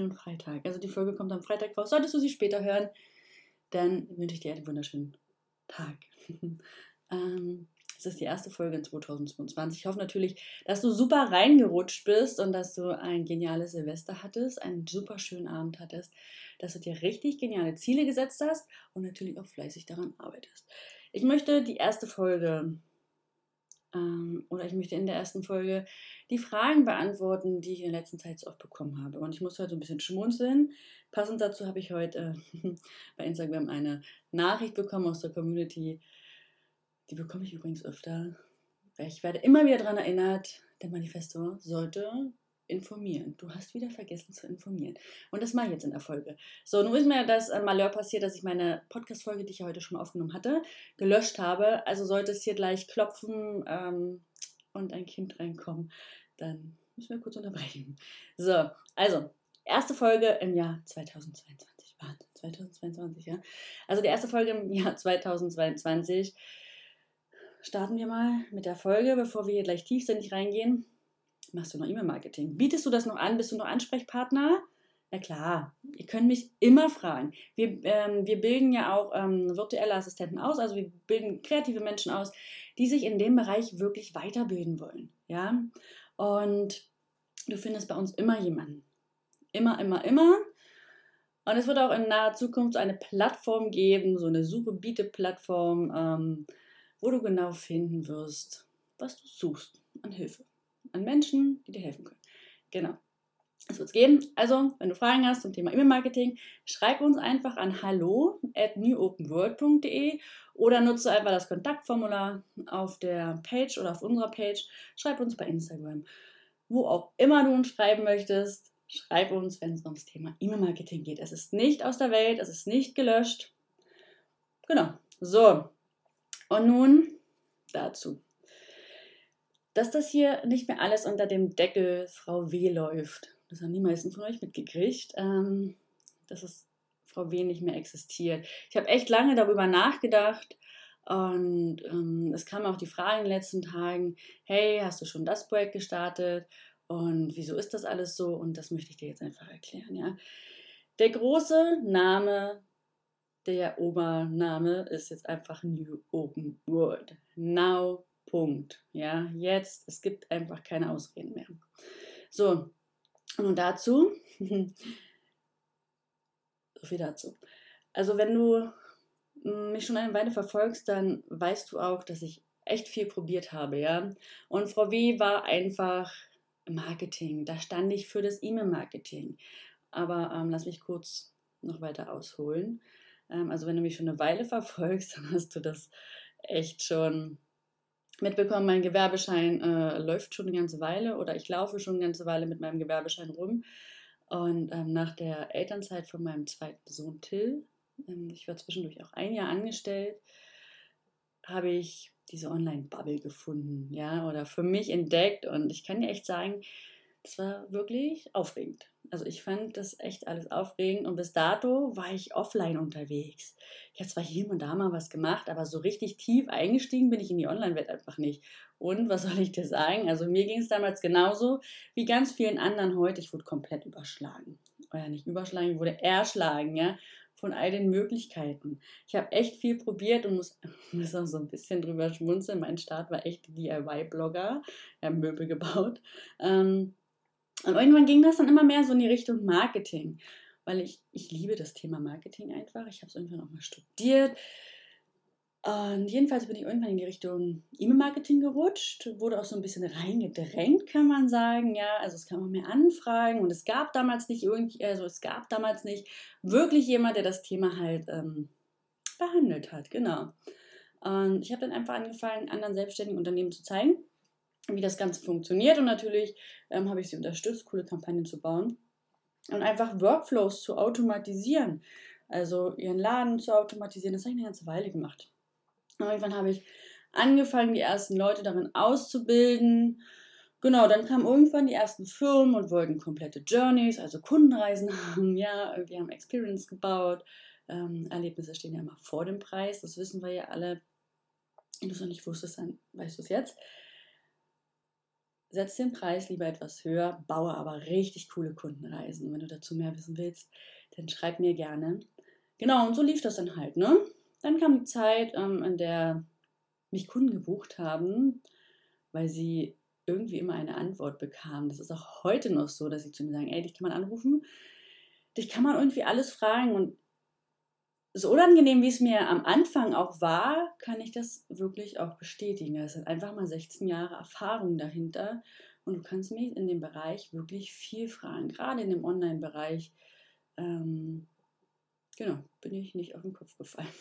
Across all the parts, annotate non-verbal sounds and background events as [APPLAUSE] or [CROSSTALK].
wunderschönen Freitag. Also die Folge kommt am Freitag raus. Solltest du sie später hören, dann wünsche ich dir einen wunderschönen Tag. [LAUGHS] ähm, es ist die erste Folge in 2022. Ich hoffe natürlich, dass du super reingerutscht bist und dass du ein geniales Silvester hattest, einen super schönen Abend hattest, dass du dir richtig geniale Ziele gesetzt hast und natürlich auch fleißig daran arbeitest. Ich möchte die erste Folge oder ich möchte in der ersten Folge die Fragen beantworten, die ich in der letzten Zeit so oft bekommen habe. Und ich muss heute ein bisschen schmunzeln. Passend dazu habe ich heute [LAUGHS] bei Instagram eine Nachricht bekommen aus der Community. Die bekomme ich übrigens öfter. Ich werde immer wieder daran erinnert, der Manifestor sollte informieren. Du hast wieder vergessen zu informieren. Und das mache ich jetzt in der Folge. So, nun ist mir das äh, Malheur passiert, dass ich meine Podcast-Folge, die ich ja heute schon aufgenommen hatte, gelöscht habe. Also sollte es hier gleich klopfen ähm, und ein Kind reinkommen, dann müssen wir kurz unterbrechen. So, also, erste Folge im Jahr 2022. Warte, 2022, ja. Also die erste Folge im Jahr 2022. Starten wir mal mit der Folge, bevor wir hier gleich tiefsinnig reingehen. Machst du noch E-Mail-Marketing? Bietest du das noch an? Bist du noch Ansprechpartner? Na klar, ihr könnt mich immer fragen. Wir, ähm, wir bilden ja auch ähm, virtuelle Assistenten aus, also wir bilden kreative Menschen aus, die sich in dem Bereich wirklich weiterbilden wollen. Ja? Und du findest bei uns immer jemanden. Immer, immer, immer. Und es wird auch in naher Zukunft eine Plattform geben, so eine Suche-Biete-Plattform, ähm, wo du genau finden wirst, was du suchst an Hilfe an Menschen, die dir helfen können. Genau. Das wird es geben. Also, wenn du Fragen hast zum Thema E-Mail-Marketing, schreib uns einfach an hallo at newopenworld.de oder nutze einfach das Kontaktformular auf der Page oder auf unserer Page. Schreib uns bei Instagram. Wo auch immer du uns schreiben möchtest, schreib uns, wenn es ums Thema E-Mail-Marketing geht. Es ist nicht aus der Welt, es ist nicht gelöscht. Genau. So. Und nun dazu dass das hier nicht mehr alles unter dem Deckel Frau W läuft. Das haben die meisten von euch mitgekriegt, ähm, dass es Frau W nicht mehr existiert. Ich habe echt lange darüber nachgedacht und ähm, es kam auch die Frage in den letzten Tagen, hey, hast du schon das Projekt gestartet und wieso ist das alles so? Und das möchte ich dir jetzt einfach erklären. Ja? Der große Name der Obername ist jetzt einfach New Open World. Now Punkt. Ja, jetzt, es gibt einfach keine Ausreden mehr. So, und dazu, [LAUGHS] so viel dazu. Also, wenn du mich schon eine Weile verfolgst, dann weißt du auch, dass ich echt viel probiert habe, ja. Und Frau W. war einfach Marketing. Da stand ich für das E-Mail-Marketing. Aber ähm, lass mich kurz noch weiter ausholen. Ähm, also, wenn du mich schon eine Weile [LAUGHS] verfolgst, dann hast du das echt schon mitbekommen, mein Gewerbeschein äh, läuft schon eine ganze Weile oder ich laufe schon eine ganze Weile mit meinem Gewerbeschein rum. Und ähm, nach der Elternzeit von meinem zweiten Sohn Till, ähm, ich war zwischendurch auch ein Jahr angestellt, habe ich diese Online-Bubble gefunden, ja, oder für mich entdeckt. Und ich kann dir echt sagen, das war wirklich aufregend. Also ich fand das echt alles aufregend und bis dato war ich offline unterwegs. Ich habe zwar hier und da mal was gemacht, aber so richtig tief eingestiegen bin ich in die Online-Welt einfach nicht. Und was soll ich dir sagen? Also mir ging es damals genauso wie ganz vielen anderen heute. Ich wurde komplett überschlagen. Oder nicht überschlagen, ich wurde erschlagen, ja, von all den Möglichkeiten. Ich habe echt viel probiert und muss, [LAUGHS] muss auch so ein bisschen drüber schmunzeln. Mein Start war echt DIY-Blogger, ich habe Möbel gebaut. Ähm, und irgendwann ging das dann immer mehr so in die Richtung Marketing, weil ich, ich liebe das Thema Marketing einfach. Ich habe es irgendwann auch mal studiert. Und jedenfalls bin ich irgendwann in die Richtung E-Mail-Marketing gerutscht, wurde auch so ein bisschen reingedrängt, kann man sagen. Ja, also es kamen mehr Anfragen und es gab damals nicht irgendwie, also es gab damals nicht wirklich jemand, der das Thema halt ähm, behandelt hat, genau. Und ich habe dann einfach angefangen, anderen selbstständigen Unternehmen zu zeigen, wie das Ganze funktioniert. Und natürlich ähm, habe ich sie unterstützt, coole Kampagnen zu bauen und einfach Workflows zu automatisieren. Also ihren Laden zu automatisieren. Das habe ich eine ganze Weile gemacht. Und irgendwann habe ich angefangen, die ersten Leute darin auszubilden. Genau, dann kamen irgendwann die ersten Firmen und wollten komplette Journeys, also Kundenreisen [LAUGHS] haben. Ja, wir haben Experience gebaut. Ähm, Erlebnisse stehen ja immer vor dem Preis. Das wissen wir ja alle. Wenn du es noch nicht wusstest, dann weißt du es jetzt. Setze den Preis lieber etwas höher, baue aber richtig coole Kundenreisen. Wenn du dazu mehr wissen willst, dann schreib mir gerne. Genau, und so lief das dann halt, ne? Dann kam die Zeit, ähm, in der mich Kunden gebucht haben, weil sie irgendwie immer eine Antwort bekamen. Das ist auch heute noch so, dass sie zu mir sagen, ey, dich kann man anrufen, dich kann man irgendwie alles fragen und so unangenehm, wie es mir am Anfang auch war, kann ich das wirklich auch bestätigen. Es sind einfach mal 16 Jahre Erfahrung dahinter und du kannst mich in dem Bereich wirklich viel fragen, gerade in dem Online-Bereich. Ähm, genau, bin ich nicht auf den Kopf gefallen. [LAUGHS]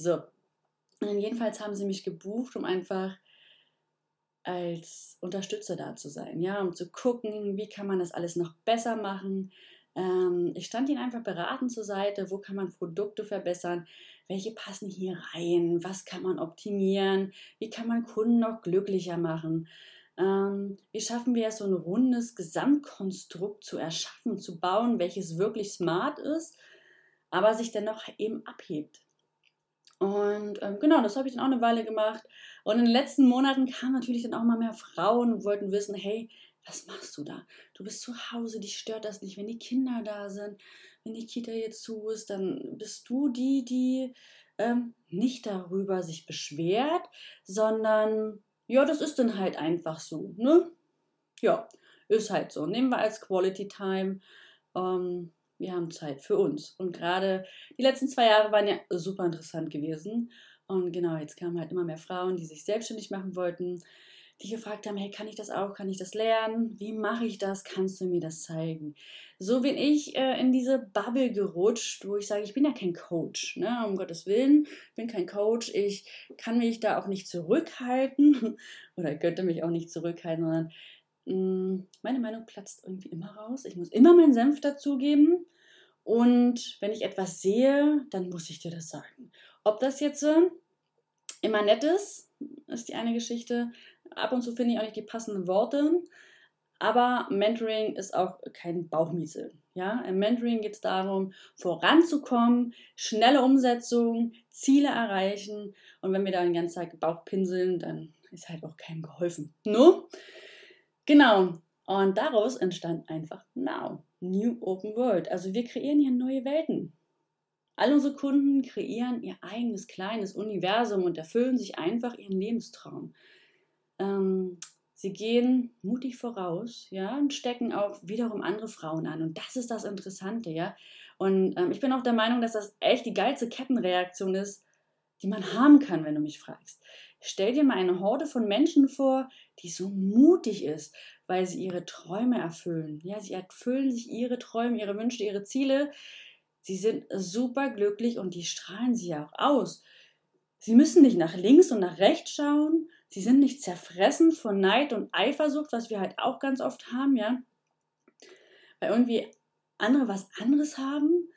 So, und jedenfalls haben sie mich gebucht, um einfach als Unterstützer da zu sein, ja, um zu gucken, wie kann man das alles noch besser machen, ich stand ihnen einfach beratend zur Seite, wo kann man Produkte verbessern, welche passen hier rein, was kann man optimieren, wie kann man Kunden noch glücklicher machen. Ähm, wie schaffen wir es, so ein rundes Gesamtkonstrukt zu erschaffen, zu bauen, welches wirklich smart ist, aber sich dennoch eben abhebt. Und ähm, genau, das habe ich dann auch eine Weile gemacht. Und in den letzten Monaten kamen natürlich dann auch mal mehr Frauen und wollten wissen, hey, was machst du da? Du bist zu Hause, dich stört das nicht, wenn die Kinder da sind, wenn die Kita jetzt zu ist, dann bist du die, die ähm, nicht darüber sich beschwert, sondern ja, das ist dann halt einfach so, ne? Ja, ist halt so. Nehmen wir als Quality Time. Ähm, wir haben Zeit für uns. Und gerade die letzten zwei Jahre waren ja super interessant gewesen. Und genau, jetzt kamen halt immer mehr Frauen, die sich selbstständig machen wollten, die gefragt haben, hey, kann ich das auch? Kann ich das lernen? Wie mache ich das? Kannst du mir das zeigen? So bin ich äh, in diese Bubble gerutscht, wo ich sage, ich bin ja kein Coach, ne? um Gottes Willen, ich bin kein Coach, ich kann mich da auch nicht zurückhalten [LAUGHS] oder könnte mich auch nicht zurückhalten, sondern mh, mm, meine Meinung platzt irgendwie immer raus. Ich muss immer meinen Senf dazugeben und wenn ich etwas sehe, dann muss ich dir das sagen. Ob das jetzt äh, immer nett ist, ist die eine Geschichte. Ab und zu finde ich auch nicht die passenden Worte. Aber Mentoring ist auch kein Bauchmiesel. Ja? Im Mentoring geht es darum, voranzukommen, schnelle Umsetzung, Ziele erreichen. Und wenn wir da den ganzen Tag Bauch pinseln, dann ist halt auch keinem geholfen. No? Genau. Und daraus entstand einfach Now, New Open World. Also wir kreieren hier neue Welten. All unsere Kunden kreieren ihr eigenes kleines Universum und erfüllen sich einfach ihren Lebenstraum. Ähm, sie gehen mutig voraus, ja, und stecken auch wiederum andere Frauen an. Und das ist das Interessante, ja. Und ähm, ich bin auch der Meinung, dass das echt die geilste Kettenreaktion ist, die man haben kann, wenn du mich fragst. Stell dir mal eine Horde von Menschen vor, die so mutig ist, weil sie ihre Träume erfüllen. Ja, sie erfüllen sich ihre Träume, ihre Wünsche, ihre Ziele. Sie sind super glücklich und die strahlen sie auch aus. Sie müssen nicht nach links und nach rechts schauen. Sie sind nicht zerfressen von Neid und Eifersucht, was wir halt auch ganz oft haben, ja. Weil irgendwie andere was anderes haben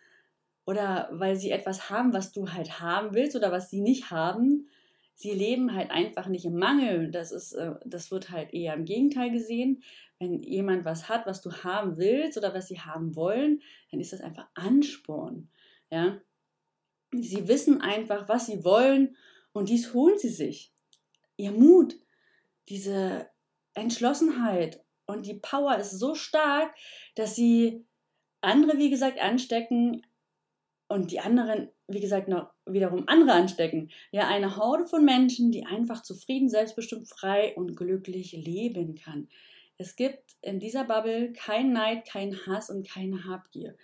oder weil sie etwas haben, was du halt haben willst oder was sie nicht haben. Sie leben halt einfach nicht im Mangel. Das, ist, äh, das wird halt eher im Gegenteil gesehen wenn jemand was hat, was du haben willst oder was sie haben wollen, dann ist das einfach Ansporn. Ja? Sie wissen einfach, was sie wollen und dies holen sie sich. Ihr Mut, diese Entschlossenheit und die Power ist so stark, dass sie andere, wie gesagt, anstecken und die anderen, wie gesagt, noch wiederum andere anstecken. Ja, eine Horde von Menschen, die einfach zufrieden, selbstbestimmt, frei und glücklich leben kann. Es gibt in dieser Bubble kein Neid, kein Hass und keine Habgier.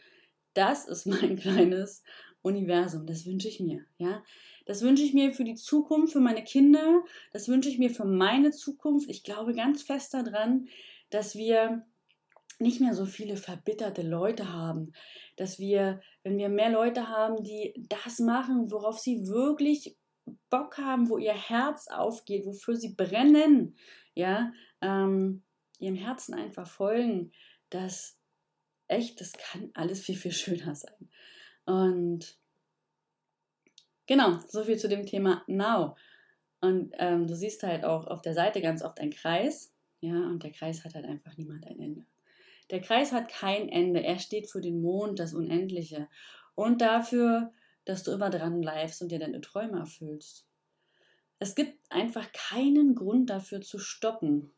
Das ist mein [LAUGHS] kleines Universum. Das wünsche ich mir. Ja, das wünsche ich mir für die Zukunft, für meine Kinder. Das wünsche ich mir für meine Zukunft. Ich glaube ganz fest daran, dass wir nicht mehr so viele verbitterte Leute haben, dass wir, wenn wir mehr Leute haben, die das machen, worauf sie wirklich Bock haben, wo ihr Herz aufgeht, wofür sie brennen, ja, ähm, ihrem Herzen einfach folgen, dass echt, das kann alles viel, viel schöner sein. Und genau, so viel zu dem Thema Now. Und ähm, du siehst halt auch auf der Seite ganz oft einen Kreis, ja, und der Kreis hat halt einfach niemand ein Ende. Der Kreis hat kein Ende. Er steht für den Mond, das Unendliche. Und dafür, dass du immer dran bleibst und dir deine Träume erfüllst. Es gibt einfach keinen Grund dafür zu stoppen.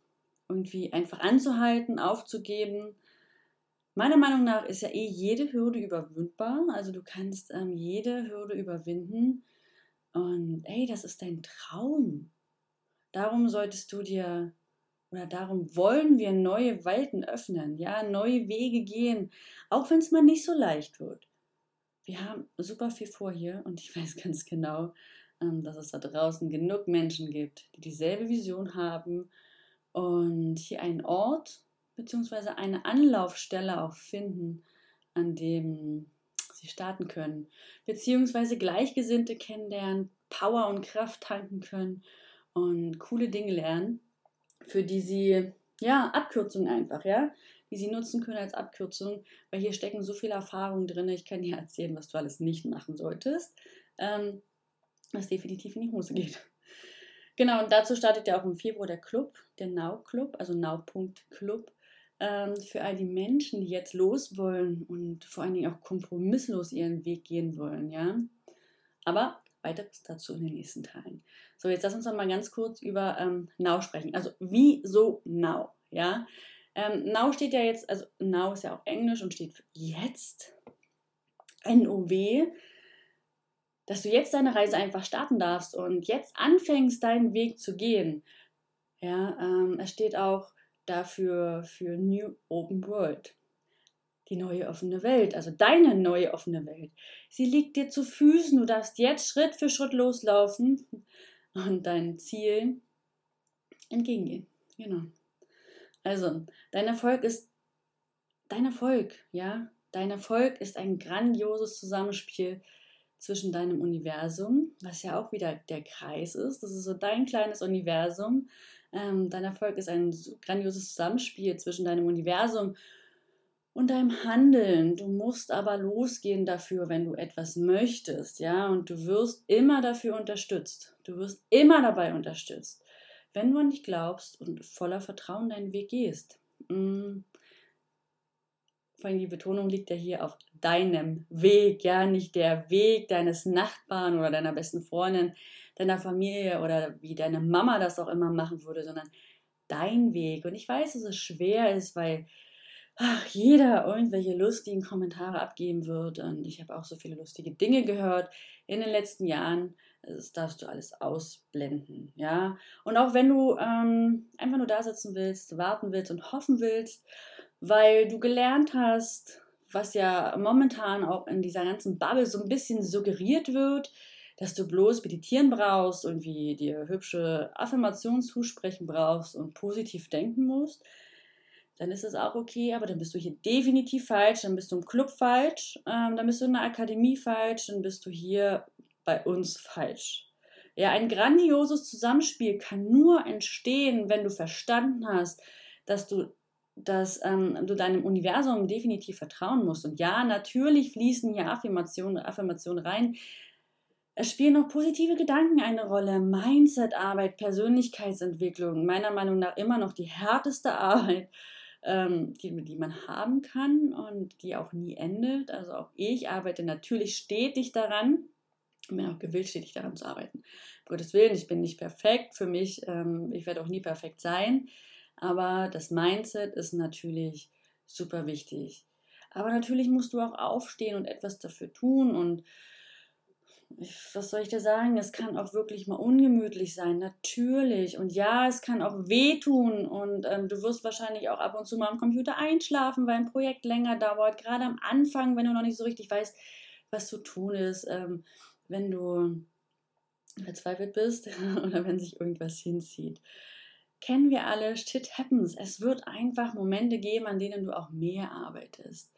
irgendwie einfach anzuhalten, aufzugeben. Meiner Meinung nach ist ja eh jede Hürde überwindbar. Also du kannst ähm, jede Hürde überwinden. Und ey, das ist dein Traum. Darum solltest du dir oder darum wollen wir neue Welten öffnen, ja, neue Wege gehen, auch wenn es mal nicht so leicht wird. Wir haben super viel vor hier und ich [LAUGHS] weiß ganz genau, ähm, dass es da draußen genug Menschen gibt, die dieselbe Vision haben und hier einen Ort bzw. eine Anlaufstelle auch finden, an dem sie starten können, beziehungsweise Gleichgesinnte kennenlernen, Power und Kraft tanken können und coole Dinge lernen, für die sie, ja, Abkürzungen einfach, ja, die sie nutzen können als Abkürzung, weil hier stecken so viele Erfahrungen drin. Ich kann dir erzählen, was du alles nicht machen solltest, ähm, was definitiv in die Hose geht. Genau, und dazu startet ja auch im Februar der Club, der Now Club, also Now.club, ähm, für all die Menschen, die jetzt los wollen und vor allen Dingen auch kompromisslos ihren Weg gehen wollen, ja. Aber weiteres dazu in den nächsten Teilen. So, jetzt lass uns noch mal ganz kurz über ähm, Now sprechen. Also, wieso Now, ja? Ähm, now steht ja jetzt, also Now ist ja auch Englisch und steht für jetzt. N-O-W dass du jetzt deine Reise einfach starten darfst und jetzt anfängst, deinen Weg zu gehen. Ja, ähm, es steht auch dafür für New Open World. Die neue offene Welt, also deine neue offene Welt. Sie liegt dir zu Füßen. Du darfst jetzt Schritt für Schritt loslaufen und deinem Ziel entgegengehen. Genau. Also, dein Erfolg ist dein Erfolg, ja. Dein Erfolg ist ein grandioses Zusammenspiel zwischen deinem Universum, was ja auch wieder der Kreis ist. Das ist so dein kleines Universum. Ähm, dein Erfolg ist ein grandioses Zusammenspiel zwischen deinem Universum und deinem Handeln. Du musst aber losgehen dafür, wenn du etwas möchtest, ja, und du wirst immer dafür unterstützt. Du wirst immer dabei unterstützt, wenn du an dich glaubst und voller Vertrauen deinen Weg gehst. Vor allem die Betonung liegt ja hier auf deinem Weg, ja, nicht der Weg deines Nachbarn oder deiner besten Freundin, deiner Familie oder wie deine Mama das auch immer machen würde, sondern dein Weg. Und ich weiß, dass es schwer ist, weil ach, jeder irgendwelche lustigen Kommentare abgeben wird. Und ich habe auch so viele lustige Dinge gehört in den letzten Jahren. Das darfst du alles ausblenden, ja. Und auch wenn du ähm, einfach nur da sitzen willst, warten willst und hoffen willst, weil du gelernt hast, was ja momentan auch in dieser ganzen Bubble so ein bisschen suggeriert wird, dass du bloß meditieren brauchst und wie dir hübsche Affirmationen zusprechen brauchst und positiv denken musst, dann ist es auch okay, aber dann bist du hier definitiv falsch, dann bist du im Club falsch, ähm, dann bist du in der Akademie falsch, dann bist du hier bei uns falsch. Ja, ein grandioses Zusammenspiel kann nur entstehen, wenn du verstanden hast, dass du dass ähm, du deinem Universum definitiv vertrauen musst. Und ja, natürlich fließen hier Affirmationen, Affirmationen rein. Es spielen noch positive Gedanken eine Rolle. Mindset-Arbeit, Persönlichkeitsentwicklung, meiner Meinung nach immer noch die härteste [LAUGHS] Arbeit, ähm, die, die man haben kann und die auch nie endet. Also auch ich arbeite natürlich stetig daran. Bin auch gewillt, stetig daran zu arbeiten. Um Gottes Willen, ich bin nicht perfekt. Für mich, ähm, ich werde auch nie perfekt sein. Aber das Mindset ist natürlich super wichtig. Aber natürlich musst du auch aufstehen und etwas dafür tun. Und was soll ich dir sagen? Es kann auch wirklich mal ungemütlich sein, natürlich. Und ja, es kann auch wehtun. Und ähm, du wirst wahrscheinlich auch ab und zu mal am Computer einschlafen, weil ein Projekt länger dauert. Gerade am Anfang, wenn du noch nicht so richtig weißt, was zu tun ist. Ähm, wenn du verzweifelt bist [LAUGHS] oder wenn sich irgendwas hinzieht kennen wir alle, shit happens. Es wird einfach Momente geben, an denen du auch mehr arbeitest.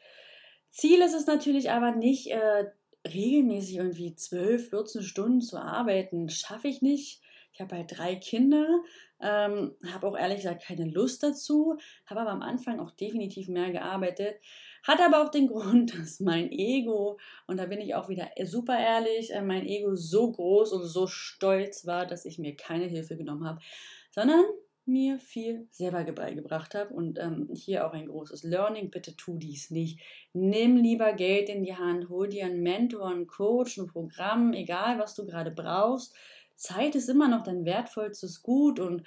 Ziel ist es natürlich aber nicht, äh, regelmäßig irgendwie 12, 14 Stunden zu arbeiten. Schaffe ich nicht. Ich habe halt drei Kinder, ähm, habe auch ehrlich gesagt keine Lust dazu, habe aber am Anfang auch definitiv mehr gearbeitet. Hat aber auch den [LAUGHS] Grund, dass mein Ego, und da bin ich auch wieder super ehrlich, äh, mein Ego so groß und so stolz war, dass ich mir keine Hilfe genommen habe, sondern mir viel selber beigebracht habe. Und ähm, hier auch ein großes Learning, bitte tu dies nicht. Nimm lieber Geld in die Hand, hol dir einen Mentor, einen Coach, ein Programm, egal was du gerade brauchst. Zeit ist immer noch dein wertvollstes Gut und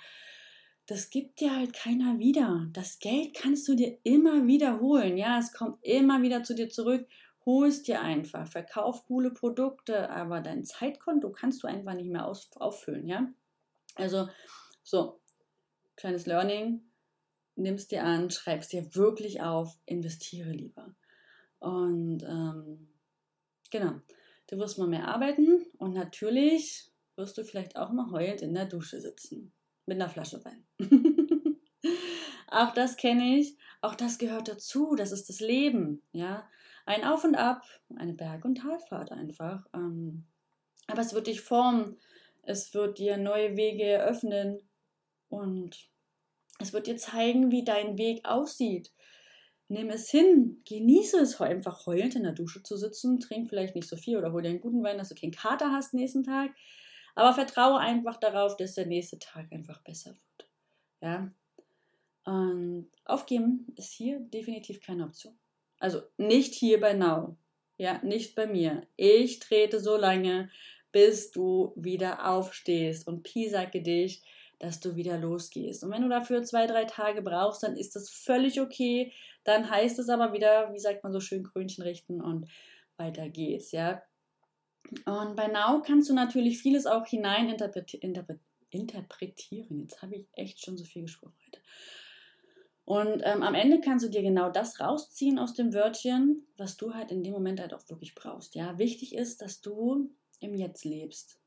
das gibt dir halt keiner wieder. Das Geld kannst du dir immer wieder holen. Ja, es kommt immer wieder zu dir zurück. Hol es dir einfach. Verkauf coole Produkte, aber dein Zeitkonto kannst du einfach nicht mehr auffüllen. Ja, also so, kleines Learning. Nimmst dir an, schreibst dir wirklich auf, investiere lieber. Und ähm, genau, du wirst mal mehr arbeiten und natürlich wirst du vielleicht auch mal heulend in der Dusche sitzen mit einer Flasche Wein. [LAUGHS] auch das kenne ich, auch das gehört dazu, das ist das Leben, ja. Ein Auf und Ab, eine Berg- und Talfahrt einfach. Ähm, aber es wird dich formen, es wird dir neue Wege eröffnen und es wird dir zeigen, wie dein Weg aussieht. Nimm es hin, genieße es einfach heulend in der Dusche zu sitzen, trink vielleicht nicht so viel oder hol dir einen guten Wein, dass du keinen Kater hast nächsten Tag. Aber vertraue einfach darauf, dass der nächste Tag einfach besser wird. Ja. Und aufgeben ist hier definitiv keine Option. Also nicht hier bei Now. Ja, nicht bei mir. Ich trete so lange, bis du wieder aufstehst und piesacke dich, dass du wieder losgehst. Und wenn du dafür zwei, drei Tage brauchst, dann ist das völlig okay. Dann heißt es aber wieder, wie sagt man so schön, Krönchen richten und weiter geht's, ja. Und bei Now kannst du natürlich vieles auch hinein interpretieren. Jetzt habe ich echt schon so viel gesprochen heute. Und ähm, am Ende kannst du dir genau das rausziehen aus dem Wörtchen, was du halt in dem Moment halt auch wirklich brauchst. Ja, wichtig ist, dass du im Jetzt lebst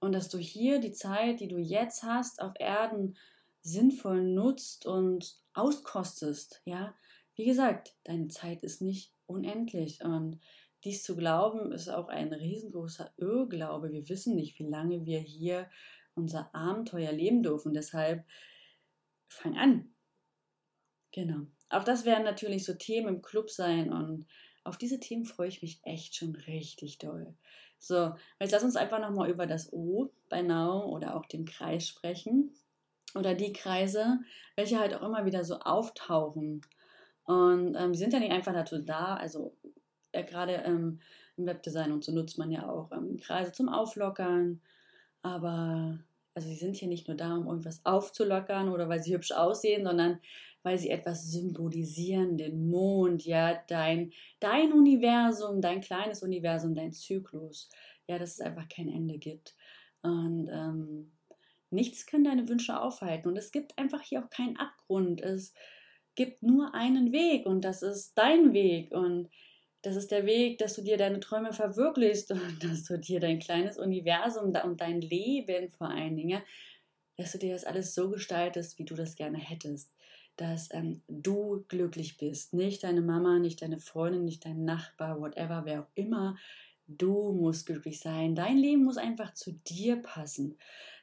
und dass du hier die Zeit, die du jetzt hast, auf Erden sinnvoll nutzt und auskostest. Ja, wie gesagt, deine Zeit ist nicht unendlich und dies zu glauben, ist auch ein riesengroßer Irrglaube. Wir wissen nicht, wie lange wir hier unser Abenteuer leben dürfen. Deshalb fang an. Genau. Auch das werden natürlich so Themen im Club sein und auf diese Themen freue ich mich echt schon richtig doll. So, jetzt lass uns einfach nochmal über das O bei Now oder auch dem Kreis sprechen. Oder die Kreise, welche halt auch immer wieder so auftauchen. Und ähm, die sind ja nicht einfach dazu da, also äh, gerade ähm, im Webdesign und so nutzt man ja auch ähm, Kreise zum Auflockern. Aber also sie sind hier nicht nur da, um irgendwas aufzulockern oder weil sie hübsch aussehen, sondern weil sie etwas symbolisieren, den Mond, ja, dein, dein Universum, dein kleines Universum, dein Zyklus. Ja, dass es einfach kein Ende gibt. Und ähm, nichts kann deine Wünsche aufhalten. Und es gibt einfach hier auch keinen Abgrund. Es gibt nur einen Weg und das ist dein Weg. Und das ist der Weg, dass du dir deine Träume verwirklichst [LAUGHS] und dass du dir dein kleines Universum und dein Leben vor allen Dingen, dass du dir das alles so gestaltest, wie du das gerne hättest. Dass ähm, du glücklich bist. Nicht deine Mama, nicht deine Freundin, nicht dein Nachbar, whatever, wer auch immer. Du musst glücklich sein. Dein Leben muss einfach zu dir passen.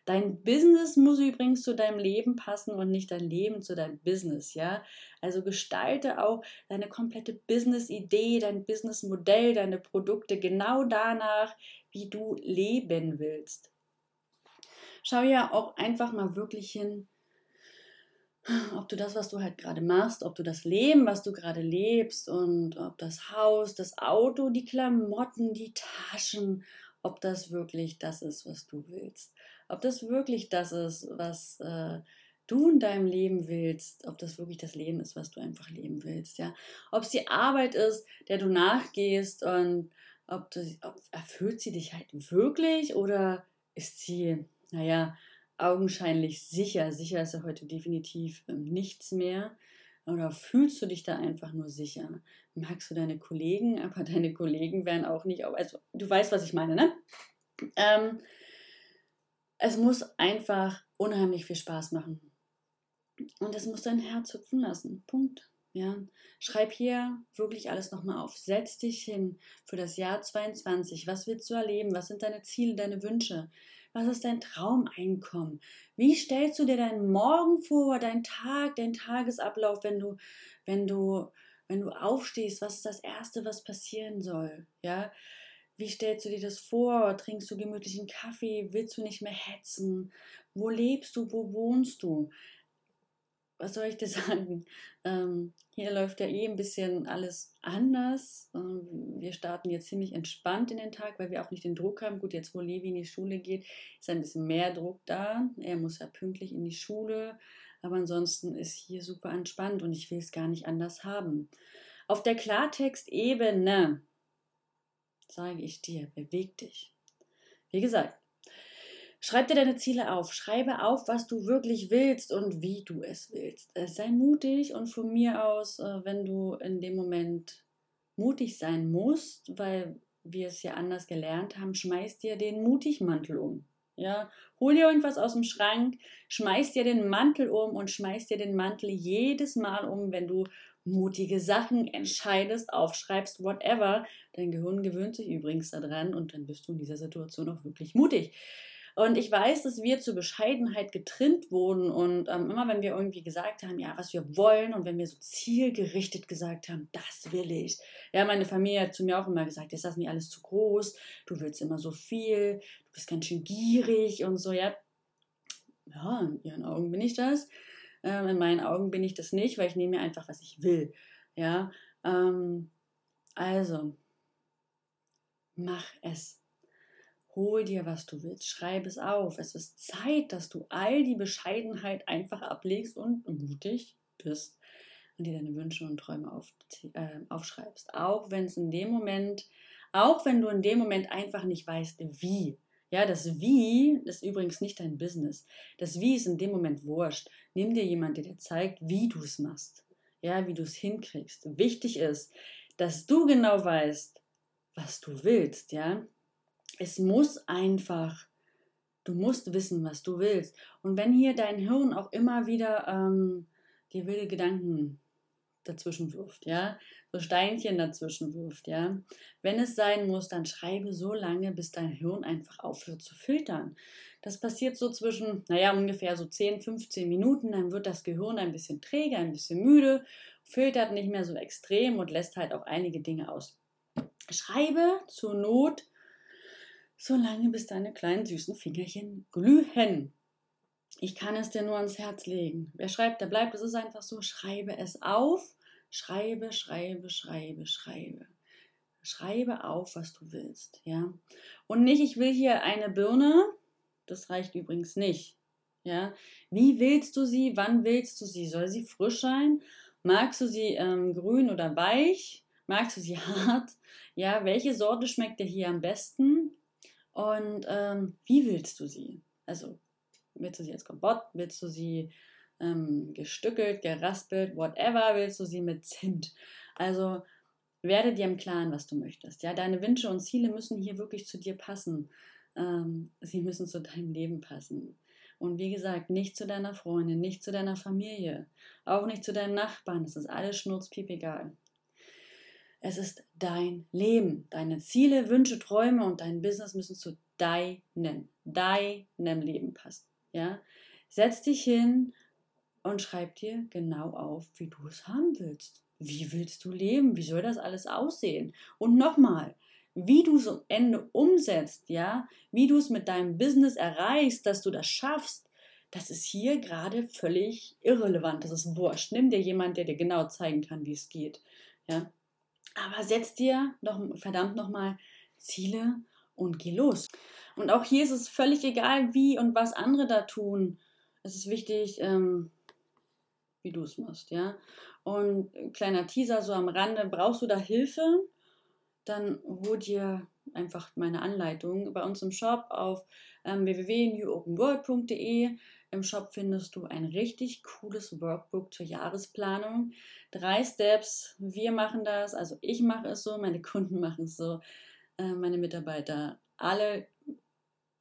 Dein Business muss übrigens zu deinem Leben passen und nicht dein Leben zu deinem Business, ja? Also gestalte auch deine komplette Business-Idee, dein Business-Modell, deine Produkte genau danach, wie du leben willst. Schau ja auch einfach mal wirklich hin, ob du das, was du halt gerade machst, ob du das Leben, was du gerade lebst und ob das Haus, das Auto, die Klamotten, die Taschen, ob das wirklich das ist, was du willst ob das wirklich das ist, was äh, du in deinem Leben willst, ob das wirklich das Leben ist, was du einfach leben willst, ja. Ob es die Arbeit ist, der du nachgehst und ob, du, ob erfüllt sie dich halt wirklich oder ist sie, naja, augenscheinlich sicher. Sicher ist ja heute definitiv ähm, nichts mehr. Oder fühlst du dich da einfach nur sicher? Magst du deine Kollegen, aber deine Kollegen werden auch nicht, also du weißt, was ich meine, ne? Ähm, es muss einfach unheimlich viel Spaß machen. Und es muss dein Herz hüpfen lassen. Punkt. Ja. Schreib hier wirklich alles nochmal auf. Setz dich hin für das Jahr 22. Was willst du erleben? Was sind deine Ziele, deine Wünsche? Was ist dein Traumeinkommen? Wie stellst du dir deinen Morgen vor, deinen Tag, deinen Tagesablauf, wenn du, wenn du, wenn du aufstehst? Was ist das Erste, was passieren soll? Ja. Wie stellst du dir das vor? Trinkst du gemütlichen Kaffee? Willst du nicht mehr hetzen? Wo lebst du? Wo wohnst du? Was soll ich dir [LAUGHS] sagen? Ähm, hier läuft ja eh ein bisschen alles anders. Ähm, wir starten jetzt ziemlich entspannt in den Tag, weil wir auch nicht den Druck haben. Gut, jetzt wo Levi in die Schule geht, ist ein bisschen mehr Druck da. Er muss ja pünktlich in die Schule. Aber ansonsten ist hier super entspannt und ich will es gar nicht anders haben. Auf der Klartextebene sage ich dir, beweg dich. Wie gesagt, schreib dir deine Ziele auf, schreibe auf, was du wirklich willst und wie du es willst. Sei mutig und von mir aus, äh, wenn du in dem Moment mutig sein musst, weil wir es ja anders gelernt haben, schmeiß dir den Mutigmantel um. Ja, hol dir irgendwas aus dem Schrank, schmeiß dir den Mantel um und schmeiß dir den Mantel jedes Mal um, wenn du mutige Sachen entscheidest, aufschreibst, whatever. Dein Gehirn gewöhnt sich übrigens daran und dann bist du in dieser Situation auch wirklich mutig. Und ich weiß, dass wir zur Bescheidenheit getrimmt wurden und ähm, immer wenn wir irgendwie gesagt haben, ja, was wir wollen und wenn wir so zielgerichtet gesagt haben, das will ich. Ja, meine Familie hat zu mir auch immer gesagt, ist das nicht alles zu groß? Du willst immer so viel, du bist ganz schön gierig und so, ja. Ja, in ihren Augen bin ich das. Ähm, in meinen Augen bin ich das nicht, weil ich nehme mir einfach, was ich will. Ja, ähm, also, mach es. Hol dir, was du willst, schreib es auf. Es ist Zeit, dass du all die Bescheidenheit einfach ablegst und mutig bist und dir deine Wünsche und Träume auf, äh, aufschreibst. Auch wenn es in dem Moment, auch wenn du in dem Moment einfach nicht weißt, wie. Ja, das Wie ist übrigens nicht dein Business. Das Wie ist in dem Moment wurscht. Nimm dir jemanden, der dir zeigt, wie du es machst. Ja, wie du es hinkriegst. Wichtig ist, dass du genau weißt, was du willst, ja es muss einfach, du musst wissen, was du willst. Und wenn hier dein Hirn auch immer wieder ähm, dir wilde Gedanken dazwischen wirft, ja, so Steinchen dazwischen wirft, ja. Wenn es sein muss, dann schreibe so lange, bis dein Hirn einfach aufhört zu filtern. Das passiert so zwischen, naja, ungefähr so 10, 15 Minuten, dann wird das Gehirn ein bisschen träger, ein bisschen müde, filtert nicht mehr so extrem und lässt halt auch einige Dinge aus. Schreibe zur Not so lange bis deine kleinen süßen Fingerchen glühen. Ich kann es dir nur ans Herz legen. Wer schreibt, der bleibt. Es ist einfach so, schreibe es auf. Schreibe, schreibe, schreibe, schreibe. Schreibe auf, was du willst, ja. Und nicht, ich will hier eine Birne. Das reicht übrigens nicht. Ja, wie willst du sie? Wann willst du sie? Soll sie frisch sein? Magst du sie ähm, grün oder weich? Magst du sie [LAUGHS] hart? Ja, welche Sorte schmeckt dir hier am besten? Und ähm, wie willst du sie? Also willst du sie als Kompott, willst du sie ähm, gestückelt, geraspelt, whatever, willst du sie mit Zimt? Also werde dir im Klaren, was du möchtest. Ja, deine Wünsche und Ziele müssen hier wirklich zu dir passen. Ähm, sie müssen zu deinem Leben passen. Und wie gesagt, nicht zu deiner Freundin, nicht zu deiner Familie, auch nicht zu deinen Nachbarn. Das ist alles schnurzpiep egal. Es ist dein Leben. Deine Ziele, Wünsche, Träume und dein Business müssen zu deinem, deinem Leben passen. Ja? Setz dich hin und schreib dir genau auf, wie du es haben willst. Wie willst du leben? Wie soll das alles aussehen? Und nochmal, wie du es am Ende umsetzt, ja, wie du es mit deinem Business erreichst, dass du das schaffst, das ist hier gerade völlig irrelevant. Das ist wurscht. Nimm dir jemand, der dir genau zeigen kann, wie es geht. Ja. Aber setz dir doch verdammt nochmal Ziele und geh los. Und auch hier ist es völlig egal, wie und was andere da tun. Es ist wichtig, ähm, wie du es machst, ja. Und kleiner Teaser so am Rande, brauchst du da Hilfe? Dann hol dir einfach meine Anleitung bei uns im Shop auf ähm, www.newopenworld.de. Im Shop findest du ein richtig cooles Workbook zur Jahresplanung. Drei Steps. Wir machen das, also ich mache es so, meine Kunden machen es so, äh, meine Mitarbeiter. Alle,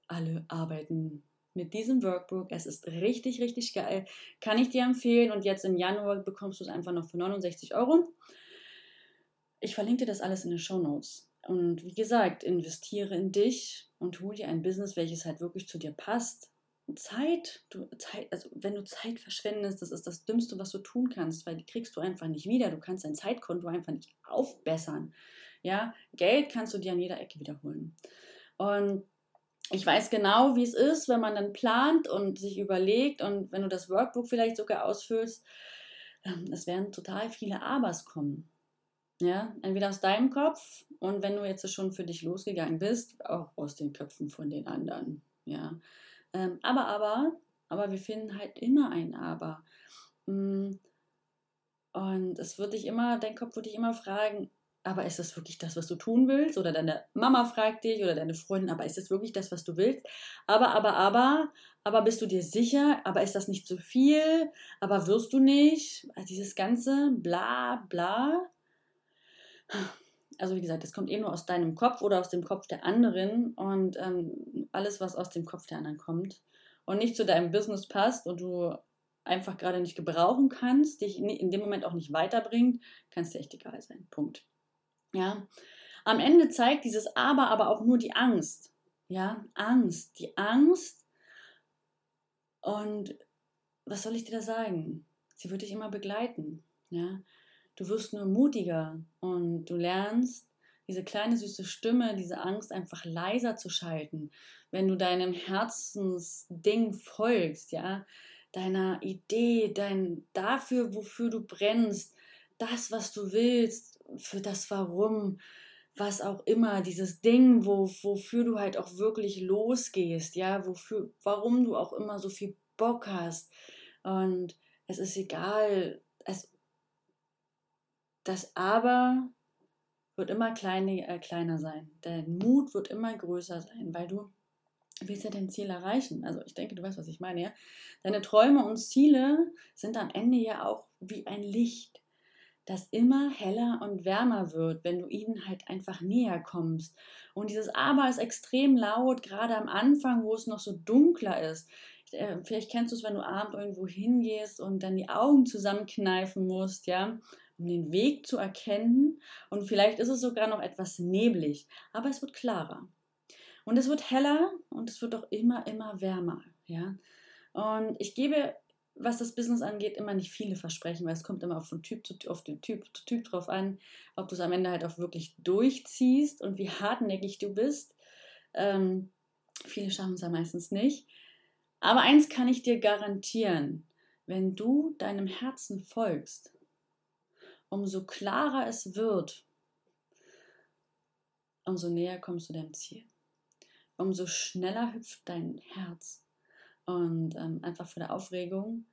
alle arbeiten mit diesem Workbook. Es ist richtig, richtig geil. Kann ich dir empfehlen. Und jetzt im Januar bekommst du es einfach noch für 69 Euro. Ich verlinke dir das alles in den Show Notes. Und wie gesagt, investiere in dich und hol dir ein Business, welches halt wirklich zu dir passt. Zeit, du, Zeit, also wenn du Zeit verschwendest, das ist das Dümmste, was du tun kannst, weil die kriegst du einfach nicht wieder. Du kannst dein Zeitkonto einfach nicht aufbessern. Ja, Geld kannst du dir an jeder Ecke wiederholen. Und ich weiß genau, wie es ist, wenn man dann plant und sich überlegt und wenn du das Workbook vielleicht sogar ausfüllst, ähm, es werden total viele Abers kommen. Ja, entweder aus deinem Kopf und wenn du jetzt schon für dich losgegangen bist, auch aus den Köpfen von den anderen. Ja, ähm, aber, aber, aber wir finden halt immer ein Aber. Mm. Und es wird dich immer, dein Kopf wird dich immer fragen, aber ist das wirklich das, was du tun willst? Oder deine Mama fragt dich oder deine Freundin, aber ist das wirklich das, was du willst? Aber, aber, aber, aber bist du dir sicher? Aber ist das nicht zu viel? Aber wirst du nicht? Also dieses ganze bla bla. Also wie gesagt, das kommt eben nur aus deinem Kopf oder aus dem Kopf der anderen und ähm, alles, was aus dem Kopf der anderen kommt und nicht zu deinem Business passt und du einfach gerade nicht gebrauchen kannst, dich in dem Moment auch nicht weiterbringt, kann es dir echt egal sein. Punkt. Ja. Am Ende zeigt dieses Aber aber auch nur die Angst. Ja, Angst, die Angst. Und was soll ich dir da sagen? Sie wird dich immer begleiten. Ja, du wirst nur mutiger und du lernst diese kleine süße Stimme, diese Angst einfach leiser zu schalten, wenn du deinem Herzensding folgst, ja, deiner Idee, dein dafür, wofür du brennst, das, was du willst, für das Warum, was auch immer, dieses Ding, wo, wofür du halt auch wirklich losgehst, ja, wofür, warum du auch immer so viel Bock hast. Und es ist egal, es, das Aber wird immer kleine, äh, kleiner sein. Dein Mut wird immer größer sein, weil du willst ja dein Ziel erreichen. Also ich denke, du weißt, was ich meine, ja. Deine Träume und Ziele sind am Ende ja auch wie ein Licht das immer heller und wärmer wird, wenn du ihnen halt einfach näher kommst. Und dieses Aber ist extrem laut, gerade am Anfang, wo es noch so dunkler ist. Äh, vielleicht kennst du es, wenn du abends irgendwo hingehst und dann die Augen zusammenkneifen musst, ja, um den Weg zu erkennen. Und vielleicht ist es sogar noch etwas neblig, aber es wird klarer. Und es wird heller und es wird auch immer, immer wärmer, ja. Und ich gebe was das Business angeht, immer nicht viele versprechen, weil es kommt immer von Typ zu auf den Typ zu Typ drauf an, ob du es am Ende halt auch wirklich durchziehst und wie hartnäckig du bist. Ähm, viele schaffen es ja meistens nicht. Aber eins kann ich dir garantieren, wenn du deinem Herzen folgst, umso klarer es wird, umso näher kommst du deinem Ziel. Umso schneller hüpft dein Herz und ähm, einfach vor der Aufregung,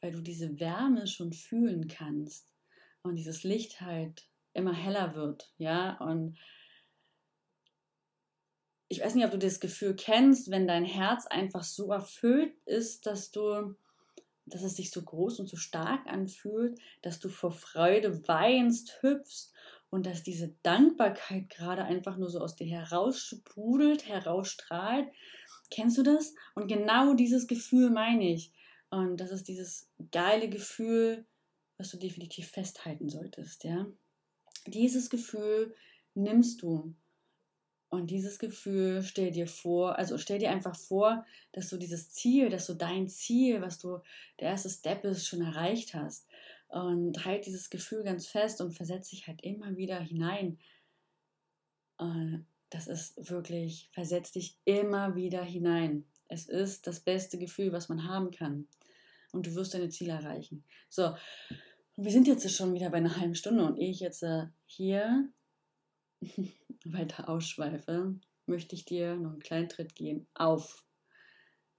weil du diese Wärme schon fühlen kannst und dieses Licht halt immer heller wird, ja, und ich weiß nicht, ob du das Gefühl kennst, wenn dein Herz einfach so erfüllt ist, dass du, dass es sich so groß und so stark anfühlt, dass du vor Freude weinst, hüpfst und dass diese Dankbarkeit gerade einfach nur so aus dir heraussprudelt, herausstrahlt, Kennst du das? Und genau dieses Gefühl meine ich. Und das ist dieses geile Gefühl, was du definitiv festhalten solltest, ja? Dieses Gefühl nimmst du. Und dieses Gefühl stell dir vor, also stell dir einfach vor, dass du dieses Ziel, dass du dein Ziel, was du der erste Step ist, schon erreicht hast. Und halt dieses Gefühl ganz fest und versetz dich halt immer wieder hinein. Das ist wirklich, versetzt dich immer wieder hinein. Es ist das beste Gefühl, was man haben kann. Und du wirst deine Ziele erreichen. So, wir sind jetzt schon wieder bei einer halben Stunde und ehe ich jetzt äh, hier [LAUGHS] weiter ausschweife, möchte ich dir noch einen kleinen Tritt geben. Auf!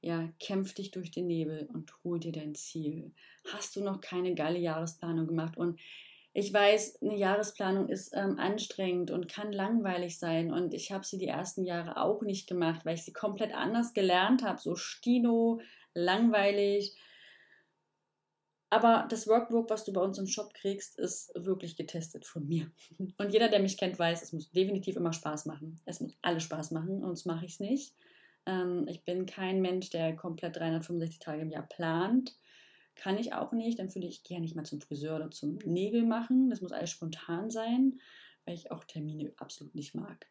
Ja, kämpf dich durch den Nebel und hol dir dein Ziel. Hast du noch keine geile Jahresplanung gemacht und ich weiß, eine Jahresplanung ist ähm, anstrengend und kann langweilig sein. Und ich habe sie die ersten Jahre auch nicht gemacht, weil ich sie komplett anders gelernt habe. So stino, langweilig. Aber das Workbook, was du bei uns im Shop kriegst, ist wirklich getestet von mir. Und jeder, der mich kennt, weiß, es muss definitiv immer Spaß machen. Es muss alles Spaß machen, sonst mache ich es nicht. Ähm, ich bin kein Mensch, der komplett 365 Tage im Jahr plant. Kann ich auch nicht. Dann würde ich gerne nicht mal zum Friseur oder zum Nägel machen. Das muss alles spontan sein, weil ich auch Termine absolut nicht mag.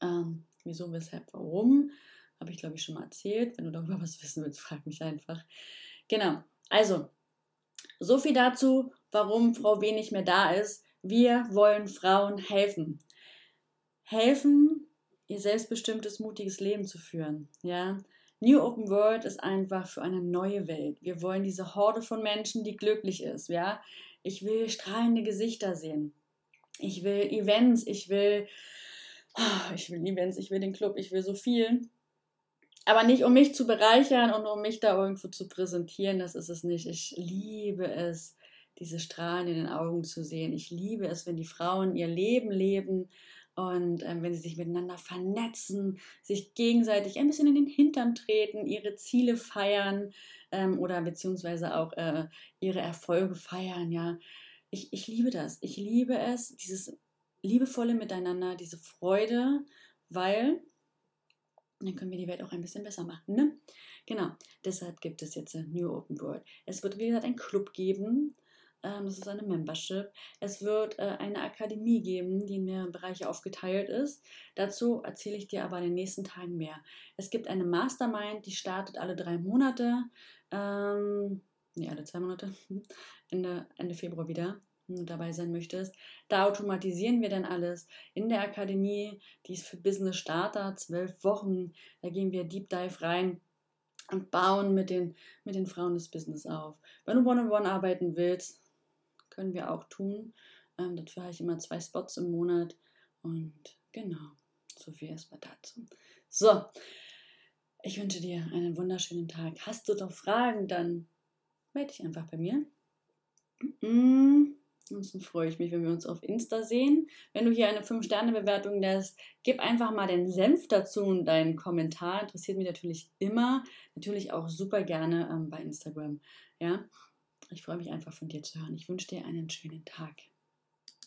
Ähm, wieso, weshalb, warum? Habe ich, glaube ich, schon mal erzählt. Wenn du darüber was wissen willst, frag mich einfach. Genau. Also, so viel dazu, warum Frau W nicht mehr da ist. Wir wollen Frauen helfen. Helfen, ihr selbstbestimmtes, mutiges Leben zu führen. Ja, New Open World ist einfach für eine neue Welt. Wir wollen diese Horde von Menschen, die glücklich ist. Ja? Ich will strahlende Gesichter sehen. Ich will Events, ich will, ah, ich will Events, ich will den Club, ich will so viel. Aber nicht um mich zu bereichern und um mich da irgendwo zu präsentieren, das ist es nicht. Ich liebe es, diese Strahlen in den Augen zu sehen. Ich liebe es, wenn die Frauen ihr Leben leben und ähm, wenn sie sich miteinander vernetzen, sich gegenseitig ein bisschen in den Hintern treten, ihre Ziele feiern ähm, oder beziehungsweise auch äh, ihre Erfolge feiern, ja. Ich, ich liebe das. Ich liebe es, dieses liebevolle Miteinander, diese Freude, weil dann können wir die Welt auch ein bisschen besser machen. Ne? Genau, deshalb gibt es jetzt ein New Open World. Es wird, wie gesagt, einen Club geben. Ähm, das ist eine Membership. Es wird äh, eine Akademie geben, die in mehrere Bereiche aufgeteilt ist. Dazu erzähle ich dir aber in den nächsten Tagen mehr. Es gibt eine Mastermind, die startet alle drei Monate. Ähm, nee, alle zwei Monate. [LAUGHS] Ende, Ende Februar wieder dabei sein möchtest. Da automatisieren wir dann alles in der Akademie, die ist für Business Starter, zwölf Wochen. Da gehen wir Deep Dive rein und bauen mit den, mit den Frauen das Business auf. Wenn du One-on-One -on -one arbeiten willst, können wir auch tun. Ähm, dafür habe ich immer zwei Spots im Monat. Und genau, so viel erstmal dazu. So, ich wünsche dir einen wunderschönen Tag. Hast du doch Fragen, dann melde dich einfach bei mir. Mm -mm. Ansonsten freue ich mich, wenn wir uns auf Insta sehen. Wenn du hier eine 5-Sterne-Bewertung lässt, gib einfach mal den Senf dazu und deinen Kommentar. Interessiert mich natürlich immer. Natürlich auch super gerne ähm, bei Instagram. Ja, ich freue mich einfach von dir zu hören. Ich wünsche dir einen schönen Tag.